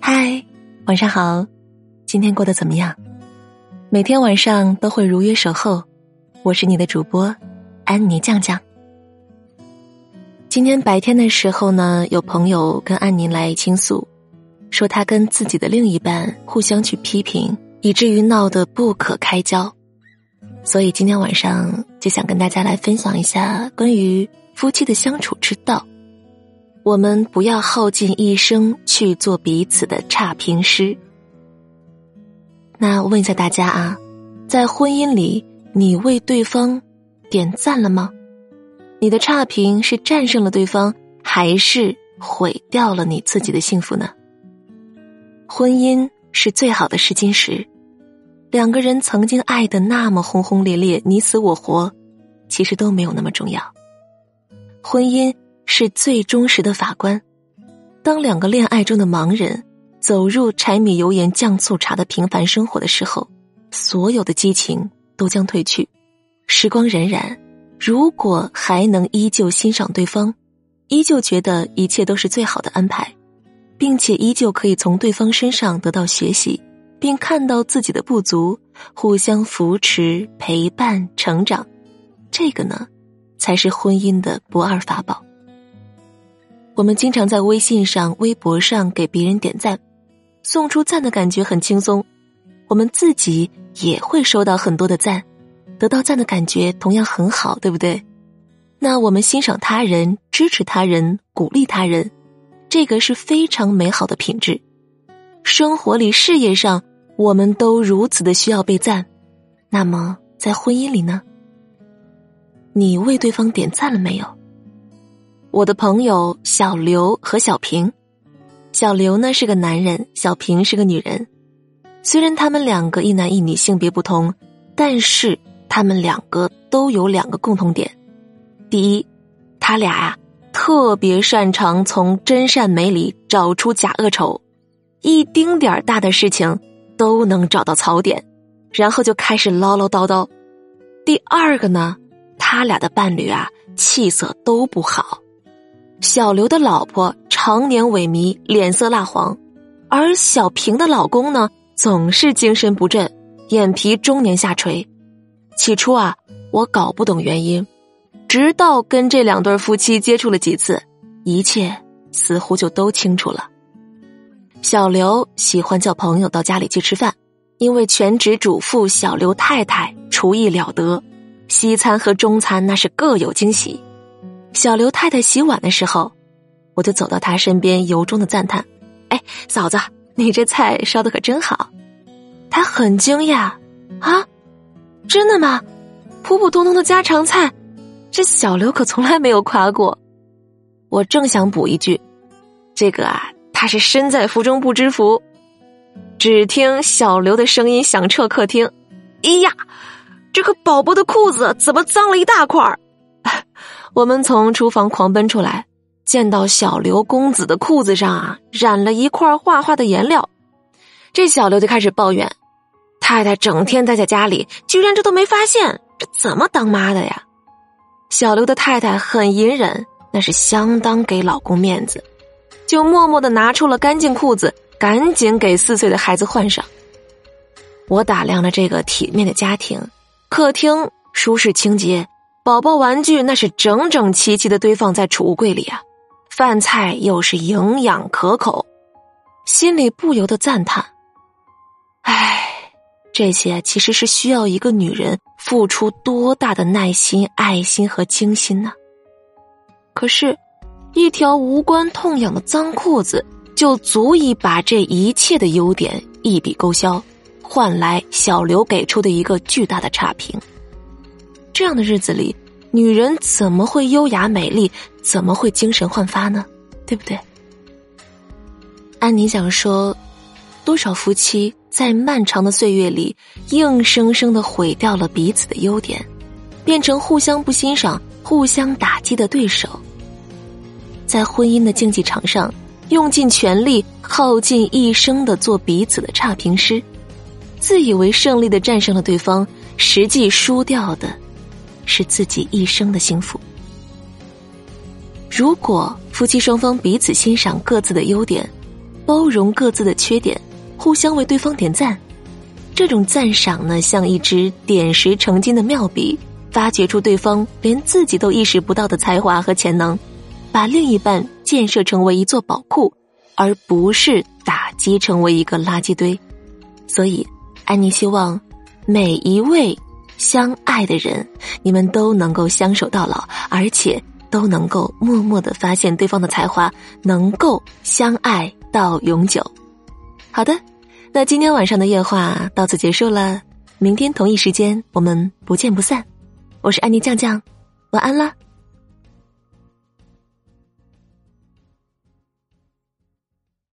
嗨，晚上好，今天过得怎么样？每天晚上都会如约守候，我是你的主播安妮酱酱。今天白天的时候呢，有朋友跟安妮来倾诉，说她跟自己的另一半互相去批评，以至于闹得不可开交。所以今天晚上就想跟大家来分享一下关于夫妻的相处之道。我们不要耗尽一生去做彼此的差评师。那问一下大家啊，在婚姻里，你为对方点赞了吗？你的差评是战胜了对方，还是毁掉了你自己的幸福呢？婚姻是最好的试金石，两个人曾经爱的那么轰轰烈烈，你死我活，其实都没有那么重要。婚姻。是最忠实的法官。当两个恋爱中的盲人走入柴米油盐酱醋茶的平凡生活的时候，所有的激情都将褪去。时光荏苒，如果还能依旧欣赏对方，依旧觉得一切都是最好的安排，并且依旧可以从对方身上得到学习，并看到自己的不足，互相扶持、陪伴、成长，这个呢，才是婚姻的不二法宝。我们经常在微信上、微博上给别人点赞，送出赞的感觉很轻松，我们自己也会收到很多的赞，得到赞的感觉同样很好，对不对？那我们欣赏他人、支持他人、鼓励他人，这个是非常美好的品质。生活里、事业上，我们都如此的需要被赞，那么在婚姻里呢？你为对方点赞了没有？我的朋友小刘和小平，小刘呢是个男人，小平是个女人。虽然他们两个一男一女，性别不同，但是他们两个都有两个共同点：第一，他俩呀特别擅长从真善美里找出假恶丑，一丁点儿大的事情都能找到槽点，然后就开始唠唠叨叨。第二个呢，他俩的伴侣啊气色都不好。小刘的老婆常年萎靡，脸色蜡黄，而小平的老公呢，总是精神不振，眼皮终年下垂。起初啊，我搞不懂原因，直到跟这两对夫妻接触了几次，一切似乎就都清楚了。小刘喜欢叫朋友到家里去吃饭，因为全职主妇小刘太太厨艺了得，西餐和中餐那是各有惊喜。小刘太太洗碗的时候，我就走到她身边，由衷的赞叹：“哎，嫂子，你这菜烧的可真好。”她很惊讶：“啊，真的吗？普普通通的家常菜，这小刘可从来没有夸过。”我正想补一句：“这个啊，他是身在福中不知福。”只听小刘的声音响彻客厅：“哎呀，这个宝宝的裤子怎么脏了一大块儿？”我们从厨房狂奔出来，见到小刘公子的裤子上啊染了一块画画的颜料，这小刘就开始抱怨：“太太整天待在家里，居然这都没发现，这怎么当妈的呀？”小刘的太太很隐忍，那是相当给老公面子，就默默的拿出了干净裤子，赶紧给四岁的孩子换上。我打量了这个体面的家庭，客厅舒适清洁。宝宝玩具那是整整齐齐的堆放在储物柜里啊，饭菜又是营养可口，心里不由得赞叹：“唉，这些其实是需要一个女人付出多大的耐心、爱心和精心呢？可是，一条无关痛痒的脏裤子就足以把这一切的优点一笔勾销，换来小刘给出的一个巨大的差评。”这样的日子里，女人怎么会优雅美丽？怎么会精神焕发呢？对不对？安妮想说，多少夫妻在漫长的岁月里，硬生生的毁掉了彼此的优点，变成互相不欣赏、互相打击的对手。在婚姻的竞技场上，用尽全力、耗尽一生的做彼此的差评师，自以为胜利的战胜了对方，实际输掉的。是自己一生的幸福。如果夫妻双方彼此欣赏各自的优点，包容各自的缺点，互相为对方点赞。这种赞赏呢，像一支点石成金的妙笔，发掘出对方连自己都意识不到的才华和潜能，把另一半建设成为一座宝库，而不是打击成为一个垃圾堆。所以，安妮希望每一位相爱的人，你们都能够相守到老，而且都能够默默的发现对方的才华，能够相爱到永久。好的。那今天晚上的夜话到此结束了，明天同一时间我们不见不散。我是安妮酱酱，晚安啦。